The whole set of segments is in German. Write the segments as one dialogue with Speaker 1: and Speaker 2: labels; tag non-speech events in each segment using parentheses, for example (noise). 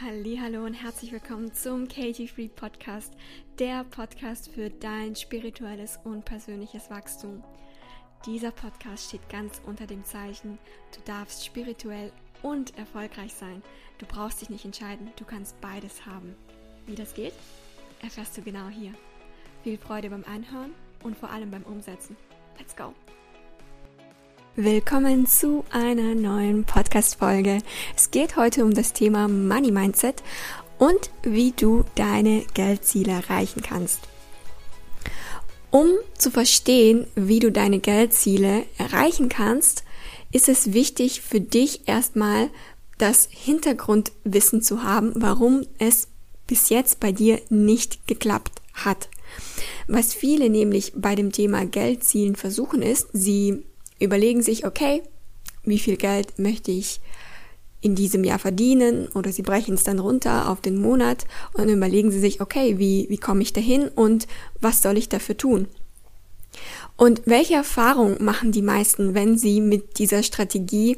Speaker 1: Hallo und herzlich willkommen zum Katie Free Podcast, der Podcast für dein spirituelles und persönliches Wachstum. Dieser Podcast steht ganz unter dem Zeichen, du darfst spirituell und erfolgreich sein. Du brauchst dich nicht entscheiden, du kannst beides haben. Wie das geht, erfährst du genau hier. Viel Freude beim Anhören und vor allem beim Umsetzen. Let's go! Willkommen zu einer neuen Podcast-Folge. Es geht heute um das Thema Money Mindset und wie du deine Geldziele erreichen kannst. Um zu verstehen, wie du deine Geldziele erreichen kannst, ist es wichtig für dich erstmal das Hintergrundwissen zu haben, warum es bis jetzt bei dir nicht geklappt hat. Was viele nämlich bei dem Thema Geldzielen versuchen ist, sie überlegen sich, okay, wie viel Geld möchte ich in diesem Jahr verdienen oder sie brechen es dann runter auf den Monat und überlegen sie sich, okay, wie, wie komme ich dahin und was soll ich dafür tun? Und welche Erfahrung machen die meisten, wenn sie mit dieser Strategie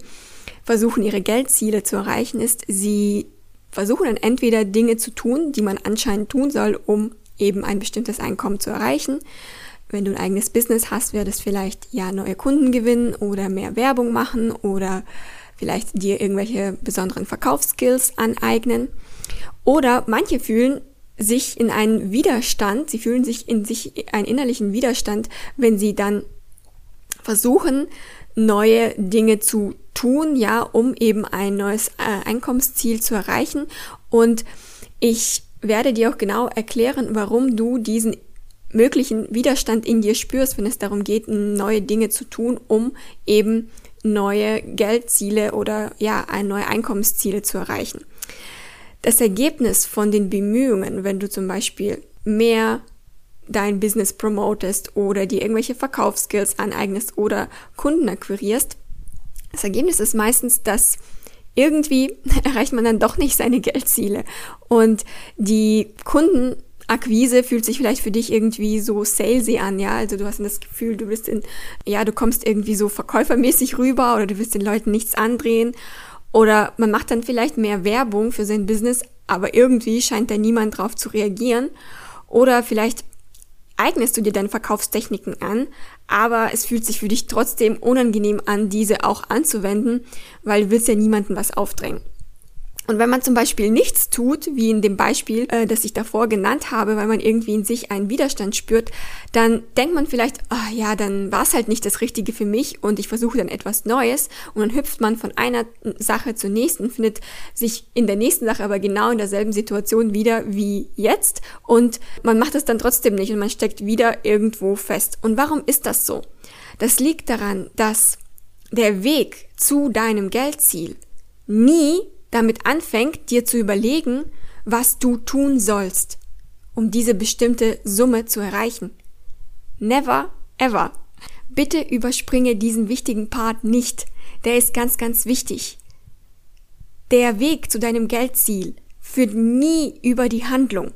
Speaker 1: versuchen, ihre Geldziele zu erreichen, ist, sie versuchen dann entweder Dinge zu tun, die man anscheinend tun soll, um eben ein bestimmtes Einkommen zu erreichen, wenn du ein eigenes Business hast, wäre das vielleicht ja neue Kunden gewinnen oder mehr Werbung machen oder vielleicht dir irgendwelche besonderen Verkaufsskills aneignen. Oder manche fühlen sich in einen Widerstand, sie fühlen sich in sich einen innerlichen Widerstand, wenn sie dann versuchen, neue Dinge zu tun, ja, um eben ein neues äh, Einkommensziel zu erreichen. Und ich werde dir auch genau erklären, warum du diesen möglichen Widerstand in dir spürst, wenn es darum geht, neue Dinge zu tun, um eben neue Geldziele oder ja, neue Einkommensziele zu erreichen. Das Ergebnis von den Bemühungen, wenn du zum Beispiel mehr dein Business promotest oder dir irgendwelche Verkaufsskills aneignest oder Kunden akquirierst, das Ergebnis ist meistens, dass irgendwie (laughs) erreicht man dann doch nicht seine Geldziele und die Kunden Akquise fühlt sich vielleicht für dich irgendwie so salesy an, ja. Also du hast das Gefühl, du bist in, ja, du kommst irgendwie so verkäufermäßig rüber oder du willst den Leuten nichts andrehen. Oder man macht dann vielleicht mehr Werbung für sein Business, aber irgendwie scheint da niemand drauf zu reagieren. Oder vielleicht eignest du dir deine Verkaufstechniken an, aber es fühlt sich für dich trotzdem unangenehm an, diese auch anzuwenden, weil du willst ja niemandem was aufdrängen. Und wenn man zum Beispiel nichts tut, wie in dem Beispiel, äh, das ich davor genannt habe, weil man irgendwie in sich einen Widerstand spürt, dann denkt man vielleicht, oh, ja, dann war es halt nicht das Richtige für mich und ich versuche dann etwas Neues und dann hüpft man von einer Sache zur nächsten, findet sich in der nächsten Sache aber genau in derselben Situation wieder wie jetzt und man macht es dann trotzdem nicht und man steckt wieder irgendwo fest. Und warum ist das so? Das liegt daran, dass der Weg zu deinem Geldziel nie damit anfängt, dir zu überlegen, was du tun sollst, um diese bestimmte Summe zu erreichen. Never ever. Bitte überspringe diesen wichtigen Part nicht. Der ist ganz, ganz wichtig. Der Weg zu deinem Geldziel führt nie über die Handlung.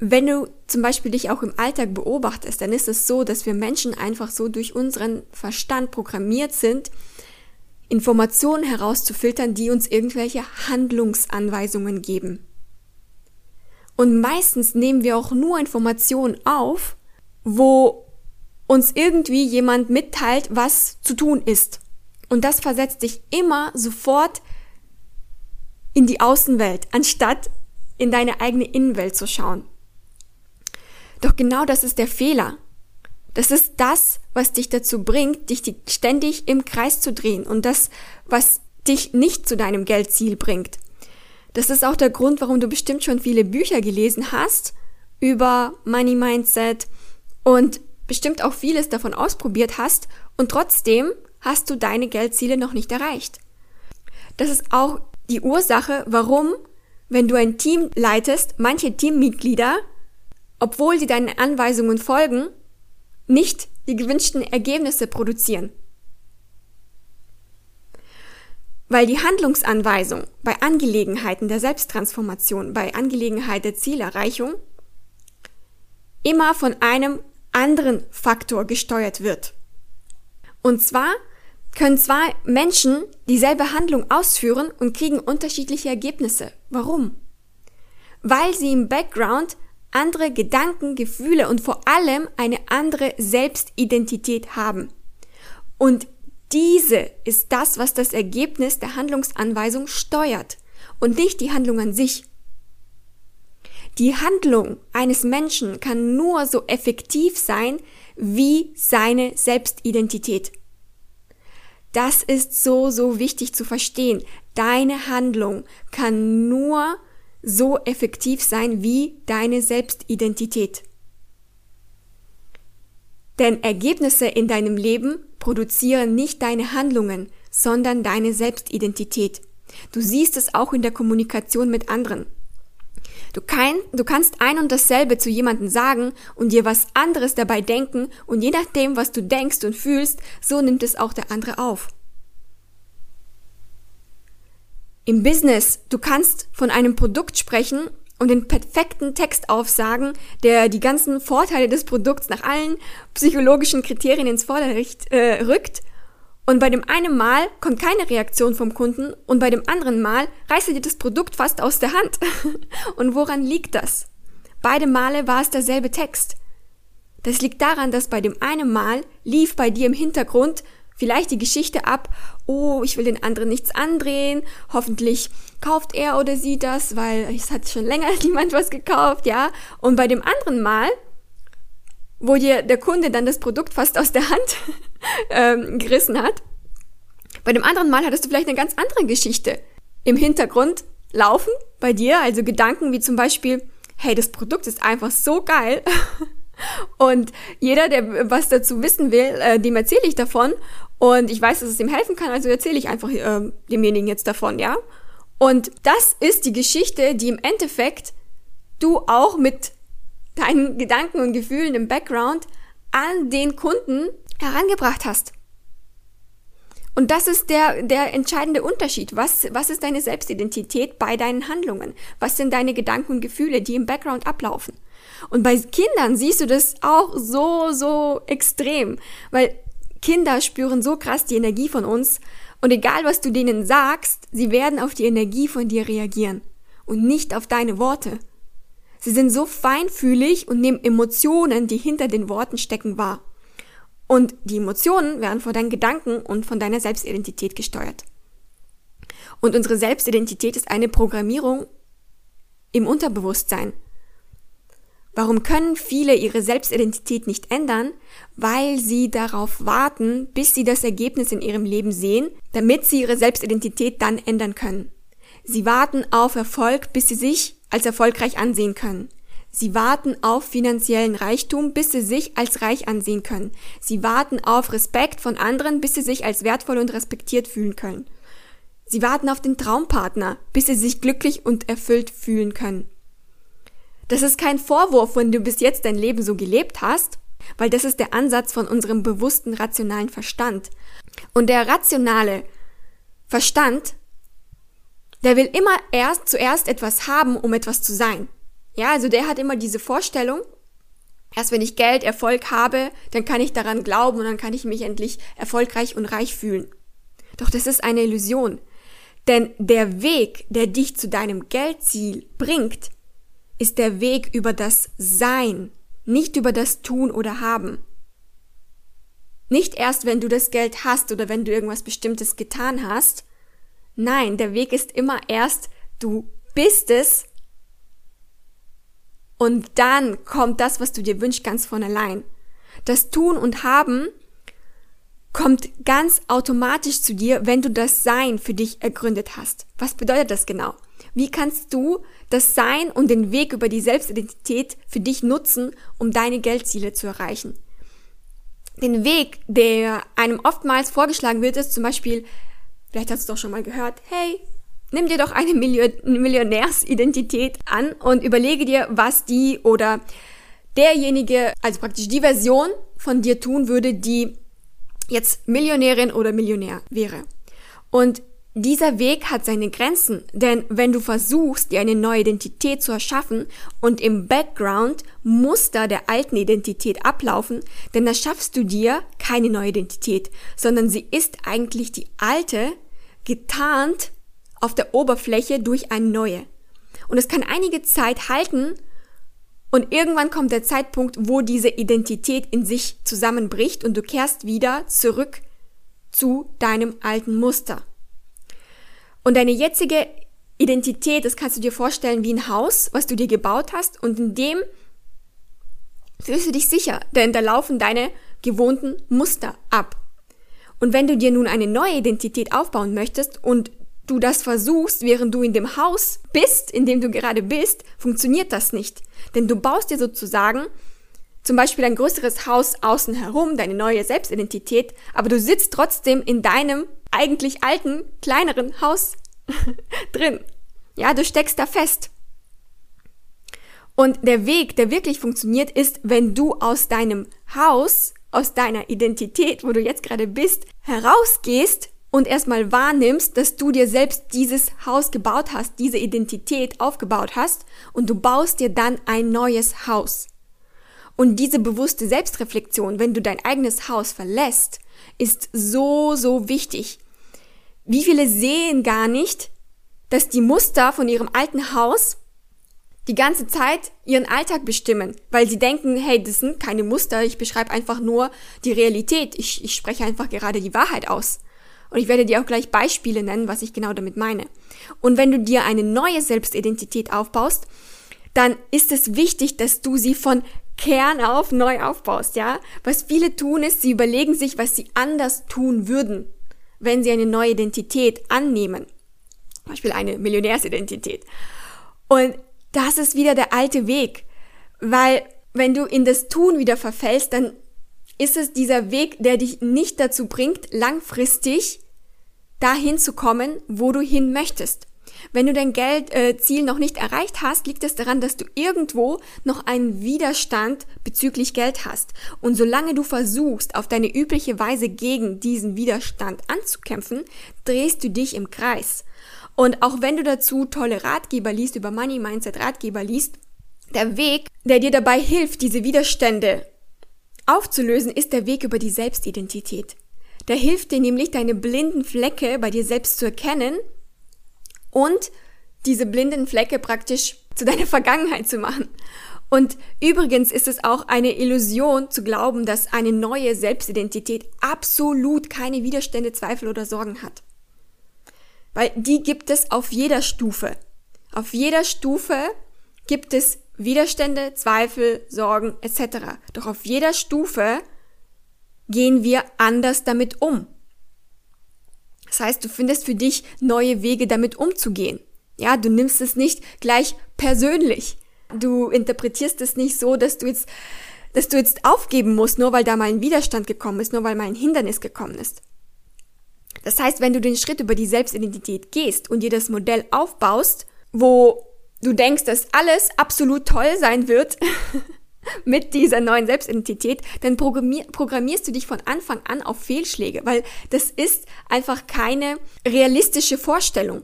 Speaker 1: Wenn du zum Beispiel dich auch im Alltag beobachtest, dann ist es so, dass wir Menschen einfach so durch unseren Verstand programmiert sind, Informationen herauszufiltern, die uns irgendwelche Handlungsanweisungen geben. Und meistens nehmen wir auch nur Informationen auf, wo uns irgendwie jemand mitteilt, was zu tun ist. Und das versetzt dich immer sofort in die Außenwelt, anstatt in deine eigene Innenwelt zu schauen. Doch genau das ist der Fehler. Das ist das, was dich dazu bringt, dich ständig im Kreis zu drehen und das, was dich nicht zu deinem Geldziel bringt. Das ist auch der Grund, warum du bestimmt schon viele Bücher gelesen hast über Money Mindset und bestimmt auch vieles davon ausprobiert hast und trotzdem hast du deine Geldziele noch nicht erreicht. Das ist auch die Ursache, warum, wenn du ein Team leitest, manche Teammitglieder, obwohl sie deinen Anweisungen folgen, nicht die gewünschten Ergebnisse produzieren. Weil die Handlungsanweisung bei Angelegenheiten der Selbsttransformation, bei Angelegenheit der Zielerreichung immer von einem anderen Faktor gesteuert wird. Und zwar können zwei Menschen dieselbe Handlung ausführen und kriegen unterschiedliche Ergebnisse. Warum? Weil sie im Background andere Gedanken, Gefühle und vor allem eine andere Selbstidentität haben. Und diese ist das, was das Ergebnis der Handlungsanweisung steuert und nicht die Handlung an sich. Die Handlung eines Menschen kann nur so effektiv sein wie seine Selbstidentität. Das ist so, so wichtig zu verstehen. Deine Handlung kann nur so effektiv sein wie deine Selbstidentität. Denn Ergebnisse in deinem Leben produzieren nicht deine Handlungen, sondern deine Selbstidentität. Du siehst es auch in der Kommunikation mit anderen. Du, kann, du kannst ein und dasselbe zu jemandem sagen und dir was anderes dabei denken und je nachdem, was du denkst und fühlst, so nimmt es auch der andere auf. Im Business, du kannst von einem Produkt sprechen und den perfekten Text aufsagen, der die ganzen Vorteile des Produkts nach allen psychologischen Kriterien ins Vorderrecht äh, rückt. Und bei dem einen Mal kommt keine Reaktion vom Kunden und bei dem anderen Mal reißt er dir das Produkt fast aus der Hand. (laughs) und woran liegt das? Beide Male war es derselbe Text. Das liegt daran, dass bei dem einen Mal lief bei dir im Hintergrund vielleicht die Geschichte ab, oh, ich will den anderen nichts andrehen, hoffentlich kauft er oder sie das, weil es hat schon länger (laughs) niemand was gekauft, ja. Und bei dem anderen Mal, wo dir der Kunde dann das Produkt fast aus der Hand (laughs) ähm, gerissen hat, bei dem anderen Mal hattest du vielleicht eine ganz andere Geschichte im Hintergrund laufen bei dir, also Gedanken wie zum Beispiel, hey, das Produkt ist einfach so geil. (laughs) Und jeder, der was dazu wissen will, äh, dem erzähle ich davon. Und ich weiß, dass es ihm helfen kann, also erzähle ich einfach äh, demjenigen jetzt davon, ja? Und das ist die Geschichte, die im Endeffekt du auch mit deinen (laughs) Gedanken und Gefühlen im Background an den Kunden herangebracht hast. Und das ist der, der entscheidende Unterschied. Was, was ist deine Selbstidentität bei deinen Handlungen? Was sind deine Gedanken und Gefühle, die im Background ablaufen? Und bei Kindern siehst du das auch so, so extrem, weil Kinder spüren so krass die Energie von uns und egal was du denen sagst, sie werden auf die Energie von dir reagieren und nicht auf deine Worte. Sie sind so feinfühlig und nehmen Emotionen, die hinter den Worten stecken, wahr. Und die Emotionen werden von deinen Gedanken und von deiner Selbstidentität gesteuert. Und unsere Selbstidentität ist eine Programmierung im Unterbewusstsein. Warum können viele ihre Selbstidentität nicht ändern? Weil sie darauf warten, bis sie das Ergebnis in ihrem Leben sehen, damit sie ihre Selbstidentität dann ändern können. Sie warten auf Erfolg, bis sie sich als erfolgreich ansehen können. Sie warten auf finanziellen Reichtum, bis sie sich als reich ansehen können. Sie warten auf Respekt von anderen, bis sie sich als wertvoll und respektiert fühlen können. Sie warten auf den Traumpartner, bis sie sich glücklich und erfüllt fühlen können. Das ist kein Vorwurf, wenn du bis jetzt dein Leben so gelebt hast, weil das ist der Ansatz von unserem bewussten, rationalen Verstand. Und der rationale Verstand, der will immer erst zuerst etwas haben, um etwas zu sein. Ja, also der hat immer diese Vorstellung, erst wenn ich Geld, Erfolg habe, dann kann ich daran glauben und dann kann ich mich endlich erfolgreich und reich fühlen. Doch das ist eine Illusion. Denn der Weg, der dich zu deinem Geldziel bringt, ist der Weg über das Sein, nicht über das Tun oder Haben. Nicht erst, wenn du das Geld hast oder wenn du irgendwas Bestimmtes getan hast. Nein, der Weg ist immer erst, du bist es und dann kommt das, was du dir wünschst, ganz von allein. Das Tun und Haben kommt ganz automatisch zu dir, wenn du das Sein für dich ergründet hast. Was bedeutet das genau? Wie kannst du das Sein und den Weg über die Selbstidentität für dich nutzen, um deine Geldziele zu erreichen? Den Weg, der einem oftmals vorgeschlagen wird, ist zum Beispiel, vielleicht hast du doch schon mal gehört, hey, nimm dir doch eine Millionärsidentität an und überlege dir, was die oder derjenige, also praktisch die Version von dir tun würde, die jetzt Millionärin oder Millionär wäre. Und dieser Weg hat seine Grenzen, denn wenn du versuchst, dir eine neue Identität zu erschaffen und im Background Muster der alten Identität ablaufen, dann erschaffst du dir keine neue Identität, sondern sie ist eigentlich die alte, getarnt auf der Oberfläche durch eine neue. Und es kann einige Zeit halten und irgendwann kommt der Zeitpunkt, wo diese Identität in sich zusammenbricht und du kehrst wieder zurück zu deinem alten Muster. Und deine jetzige Identität, das kannst du dir vorstellen wie ein Haus, was du dir gebaut hast und in dem fühlst du dich sicher, denn da laufen deine gewohnten Muster ab. Und wenn du dir nun eine neue Identität aufbauen möchtest und du das versuchst, während du in dem Haus bist, in dem du gerade bist, funktioniert das nicht. Denn du baust dir sozusagen zum Beispiel ein größeres Haus außen herum, deine neue Selbstidentität, aber du sitzt trotzdem in deinem eigentlich alten, kleineren Haus (laughs) drin. Ja, du steckst da fest. Und der Weg, der wirklich funktioniert, ist, wenn du aus deinem Haus, aus deiner Identität, wo du jetzt gerade bist, herausgehst und erstmal wahrnimmst, dass du dir selbst dieses Haus gebaut hast, diese Identität aufgebaut hast und du baust dir dann ein neues Haus. Und diese bewusste Selbstreflexion, wenn du dein eigenes Haus verlässt, ist so, so wichtig. Wie viele sehen gar nicht, dass die Muster von ihrem alten Haus die ganze Zeit ihren Alltag bestimmen, weil sie denken, hey, das sind keine Muster, ich beschreibe einfach nur die Realität, ich, ich spreche einfach gerade die Wahrheit aus. Und ich werde dir auch gleich Beispiele nennen, was ich genau damit meine. Und wenn du dir eine neue Selbstidentität aufbaust, dann ist es wichtig, dass du sie von Kern auf neu aufbaust, ja? Was viele tun ist, sie überlegen sich, was sie anders tun würden, wenn sie eine neue Identität annehmen. Zum Beispiel eine Millionärsidentität. Und das ist wieder der alte Weg, weil wenn du in das Tun wieder verfällst, dann ist es dieser Weg, der dich nicht dazu bringt, langfristig dahin zu kommen, wo du hin möchtest. Wenn du dein Geldziel äh, noch nicht erreicht hast, liegt es daran, dass du irgendwo noch einen Widerstand bezüglich Geld hast. Und solange du versuchst, auf deine übliche Weise gegen diesen Widerstand anzukämpfen, drehst du dich im Kreis. Und auch wenn du dazu tolle Ratgeber liest, über Money Mindset Ratgeber liest, der Weg, der dir dabei hilft, diese Widerstände aufzulösen, ist der Weg über die Selbstidentität. Der hilft dir nämlich, deine blinden Flecke bei dir selbst zu erkennen und diese blinden Flecke praktisch zu deiner (laughs) Vergangenheit zu machen. Und übrigens ist es auch eine Illusion zu glauben, dass eine neue Selbstidentität absolut keine Widerstände, Zweifel oder Sorgen hat. Weil die gibt es auf jeder Stufe. Auf jeder Stufe gibt es Widerstände, Zweifel, Sorgen etc. Doch auf jeder Stufe gehen wir anders damit um. Das heißt, du findest für dich neue Wege, damit umzugehen. Ja, du nimmst es nicht gleich persönlich. Du interpretierst es nicht so, dass du jetzt, dass du jetzt aufgeben musst, nur weil da mal ein Widerstand gekommen ist, nur weil mal ein Hindernis gekommen ist. Das heißt, wenn du den Schritt über die Selbstidentität gehst und dir das Modell aufbaust, wo du denkst, dass alles absolut toll sein wird, (laughs) mit dieser neuen Selbstidentität, dann programmier programmierst du dich von Anfang an auf Fehlschläge, weil das ist einfach keine realistische Vorstellung.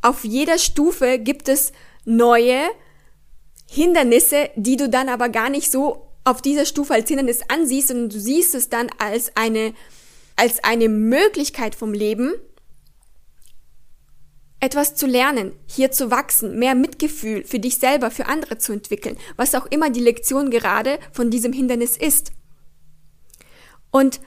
Speaker 1: Auf jeder Stufe gibt es neue Hindernisse, die du dann aber gar nicht so auf dieser Stufe als Hindernis ansiehst, sondern du siehst es dann als eine, als eine Möglichkeit vom Leben, etwas zu lernen, hier zu wachsen, mehr Mitgefühl für dich selber, für andere zu entwickeln, was auch immer die Lektion gerade von diesem Hindernis ist. Und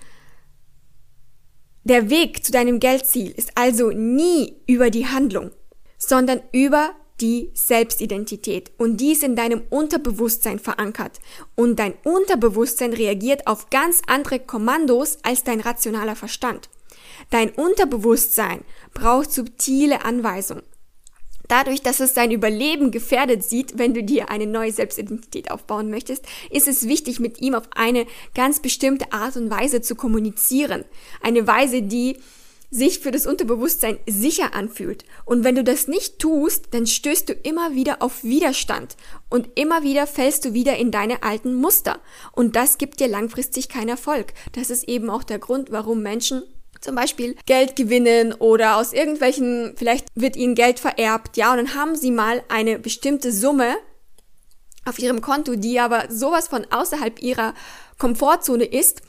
Speaker 1: der Weg zu deinem Geldziel ist also nie über die Handlung, sondern über die Selbstidentität. Und die ist in deinem Unterbewusstsein verankert. Und dein Unterbewusstsein reagiert auf ganz andere Kommandos als dein rationaler Verstand. Dein Unterbewusstsein braucht subtile Anweisungen. Dadurch, dass es dein Überleben gefährdet sieht, wenn du dir eine neue Selbstidentität aufbauen möchtest, ist es wichtig, mit ihm auf eine ganz bestimmte Art und Weise zu kommunizieren. Eine Weise, die sich für das Unterbewusstsein sicher anfühlt. Und wenn du das nicht tust, dann stößt du immer wieder auf Widerstand und immer wieder fällst du wieder in deine alten Muster. Und das gibt dir langfristig keinen Erfolg. Das ist eben auch der Grund, warum Menschen zum Beispiel Geld gewinnen oder aus irgendwelchen, vielleicht wird ihnen Geld vererbt, ja, und dann haben sie mal eine bestimmte Summe auf ihrem Konto, die aber sowas von außerhalb ihrer Komfortzone ist.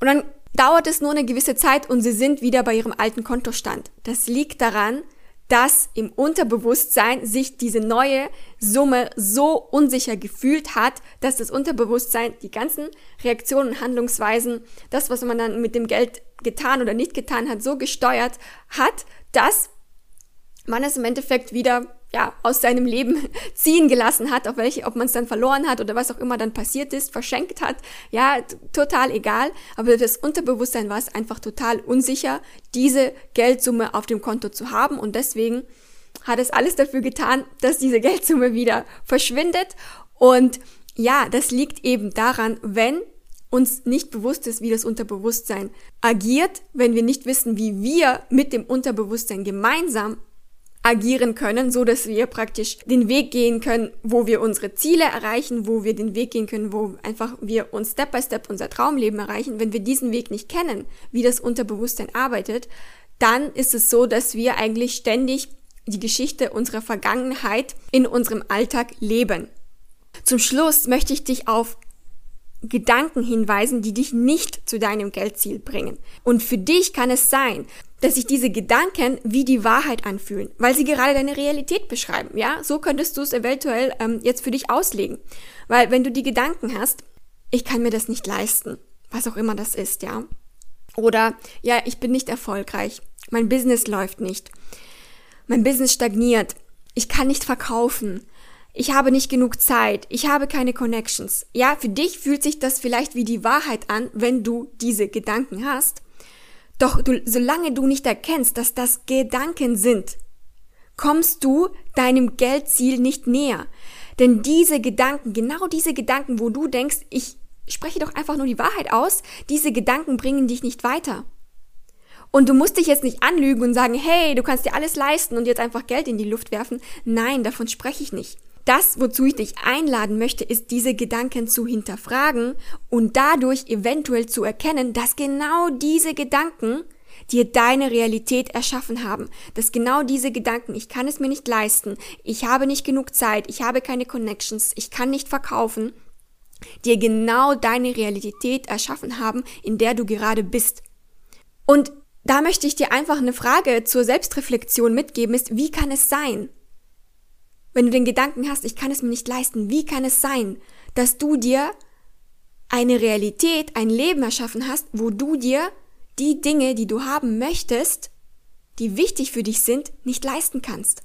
Speaker 1: Und dann dauert es nur eine gewisse Zeit und sie sind wieder bei ihrem alten Kontostand. Das liegt daran, dass im Unterbewusstsein sich diese neue Summe so unsicher gefühlt hat, dass das Unterbewusstsein die ganzen Reaktionen und Handlungsweisen, das, was man dann mit dem Geld getan oder nicht getan hat, so gesteuert hat, dass man es im Endeffekt wieder ja, aus seinem Leben (laughs) ziehen gelassen hat, auf welche, ob man es dann verloren hat oder was auch immer dann passiert ist, verschenkt hat, ja, total egal. Aber das Unterbewusstsein war es einfach total unsicher, diese Geldsumme auf dem Konto zu haben. Und deswegen hat es alles dafür getan, dass diese (laughs) Geldsumme wieder verschwindet. Und ja, das liegt eben daran, wenn uns nicht bewusst ist, wie das Unterbewusstsein agiert, wenn wir nicht wissen, wie wir mit dem Unterbewusstsein gemeinsam agieren können, so dass wir praktisch den Weg gehen können, wo wir unsere Ziele erreichen, wo wir den Weg gehen können, wo einfach wir uns Step by Step unser Traumleben erreichen. Wenn wir diesen Weg nicht kennen, wie das Unterbewusstsein arbeitet, dann ist es so, dass wir eigentlich ständig die Geschichte unserer Vergangenheit in unserem Alltag leben. Zum Schluss möchte ich dich auf Gedanken hinweisen, die dich nicht zu deinem Geldziel bringen. Und für dich kann es sein, dass sich diese Gedanken wie die Wahrheit anfühlen, weil sie gerade deine Realität beschreiben. Ja, so könntest du es eventuell ähm, jetzt für dich auslegen, weil wenn du die Gedanken hast, ich kann mir das nicht leisten, was auch immer das ist, ja, oder ja, ich bin nicht erfolgreich, mein Business läuft nicht, mein Business stagniert, ich kann nicht verkaufen, ich habe nicht genug Zeit, ich habe keine Connections. Ja, für dich fühlt sich das vielleicht wie die Wahrheit an, wenn du diese Gedanken hast. Doch du, solange du nicht erkennst, dass das Gedanken sind, kommst du deinem Geldziel nicht näher. Denn diese Gedanken, genau diese Gedanken, wo du denkst, ich spreche doch einfach nur die Wahrheit aus, diese Gedanken bringen dich nicht weiter. Und du musst dich jetzt nicht anlügen und sagen, hey, du kannst dir alles leisten und jetzt einfach Geld in die Luft werfen. Nein, davon spreche ich nicht. Das, wozu ich dich einladen möchte, ist diese Gedanken zu hinterfragen und dadurch eventuell zu erkennen, dass genau diese Gedanken dir deine Realität erschaffen haben. Dass genau diese Gedanken, ich kann es mir nicht leisten, ich habe nicht genug Zeit, ich habe keine Connections, ich kann nicht verkaufen, dir genau deine Realität erschaffen haben, in der du gerade bist. Und da möchte ich dir einfach eine Frage zur Selbstreflexion mitgeben, ist, wie kann es sein, wenn du den Gedanken hast, ich kann es mir nicht leisten, wie kann es sein, dass du dir eine Realität, ein Leben erschaffen hast, wo du dir die Dinge, die du haben möchtest, die wichtig für dich sind, nicht leisten kannst?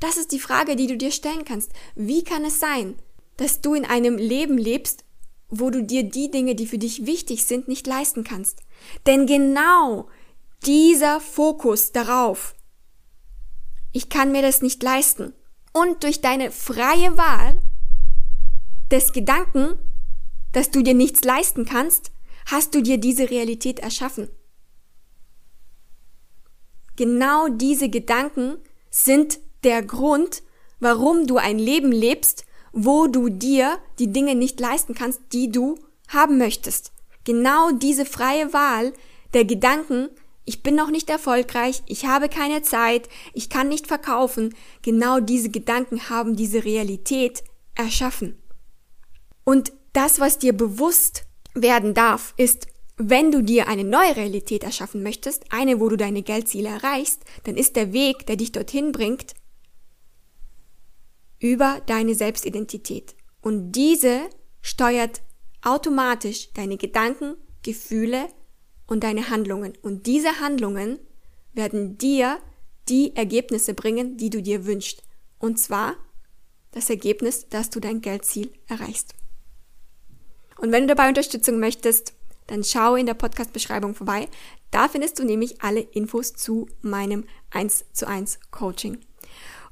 Speaker 1: Das ist die Frage, die du dir stellen kannst. Wie kann es sein, dass du in einem Leben lebst, wo du dir die Dinge, die für dich wichtig sind, nicht leisten kannst? Denn genau dieser Fokus darauf ich kann mir das nicht leisten. Und durch deine freie Wahl des Gedanken, dass du dir nichts leisten kannst, hast du dir diese Realität erschaffen. Genau diese Gedanken sind der Grund, warum du ein Leben lebst, wo du dir die Dinge nicht leisten kannst, die du haben möchtest. Genau diese freie Wahl der Gedanken ich bin noch nicht erfolgreich, ich habe keine Zeit, ich kann nicht verkaufen. Genau diese Gedanken haben diese Realität erschaffen. Und das, was dir bewusst werden darf, ist, wenn du dir eine neue Realität erschaffen möchtest, eine, wo du deine Geldziele erreichst, dann ist der Weg, der dich dorthin bringt, über deine Selbstidentität. Und diese steuert automatisch deine Gedanken, Gefühle, und deine Handlungen. Und diese Handlungen werden dir die Ergebnisse bringen, die du dir wünschst. Und zwar das Ergebnis, dass du dein Geldziel erreichst. Und wenn du dabei Unterstützung möchtest, dann schau in der Podcast-Beschreibung vorbei. Da findest du nämlich alle Infos zu meinem 1 zu 1 Coaching.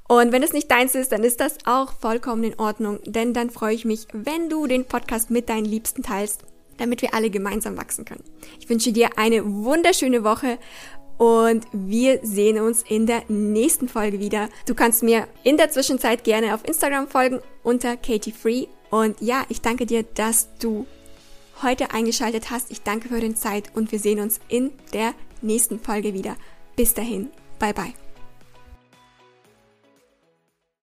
Speaker 1: Und wenn es nicht deins ist, dann ist das auch vollkommen in Ordnung, denn dann freue ich mich, wenn du den Podcast mit deinen Liebsten teilst damit wir alle gemeinsam wachsen können. Ich wünsche dir eine wunderschöne Woche und wir sehen uns in der nächsten Folge wieder. Du kannst mir in der Zwischenzeit gerne auf Instagram folgen unter Katie Free. Und ja, ich danke dir, dass du heute eingeschaltet hast. Ich danke für deine Zeit und wir sehen uns in der nächsten Folge wieder. Bis dahin, bye bye.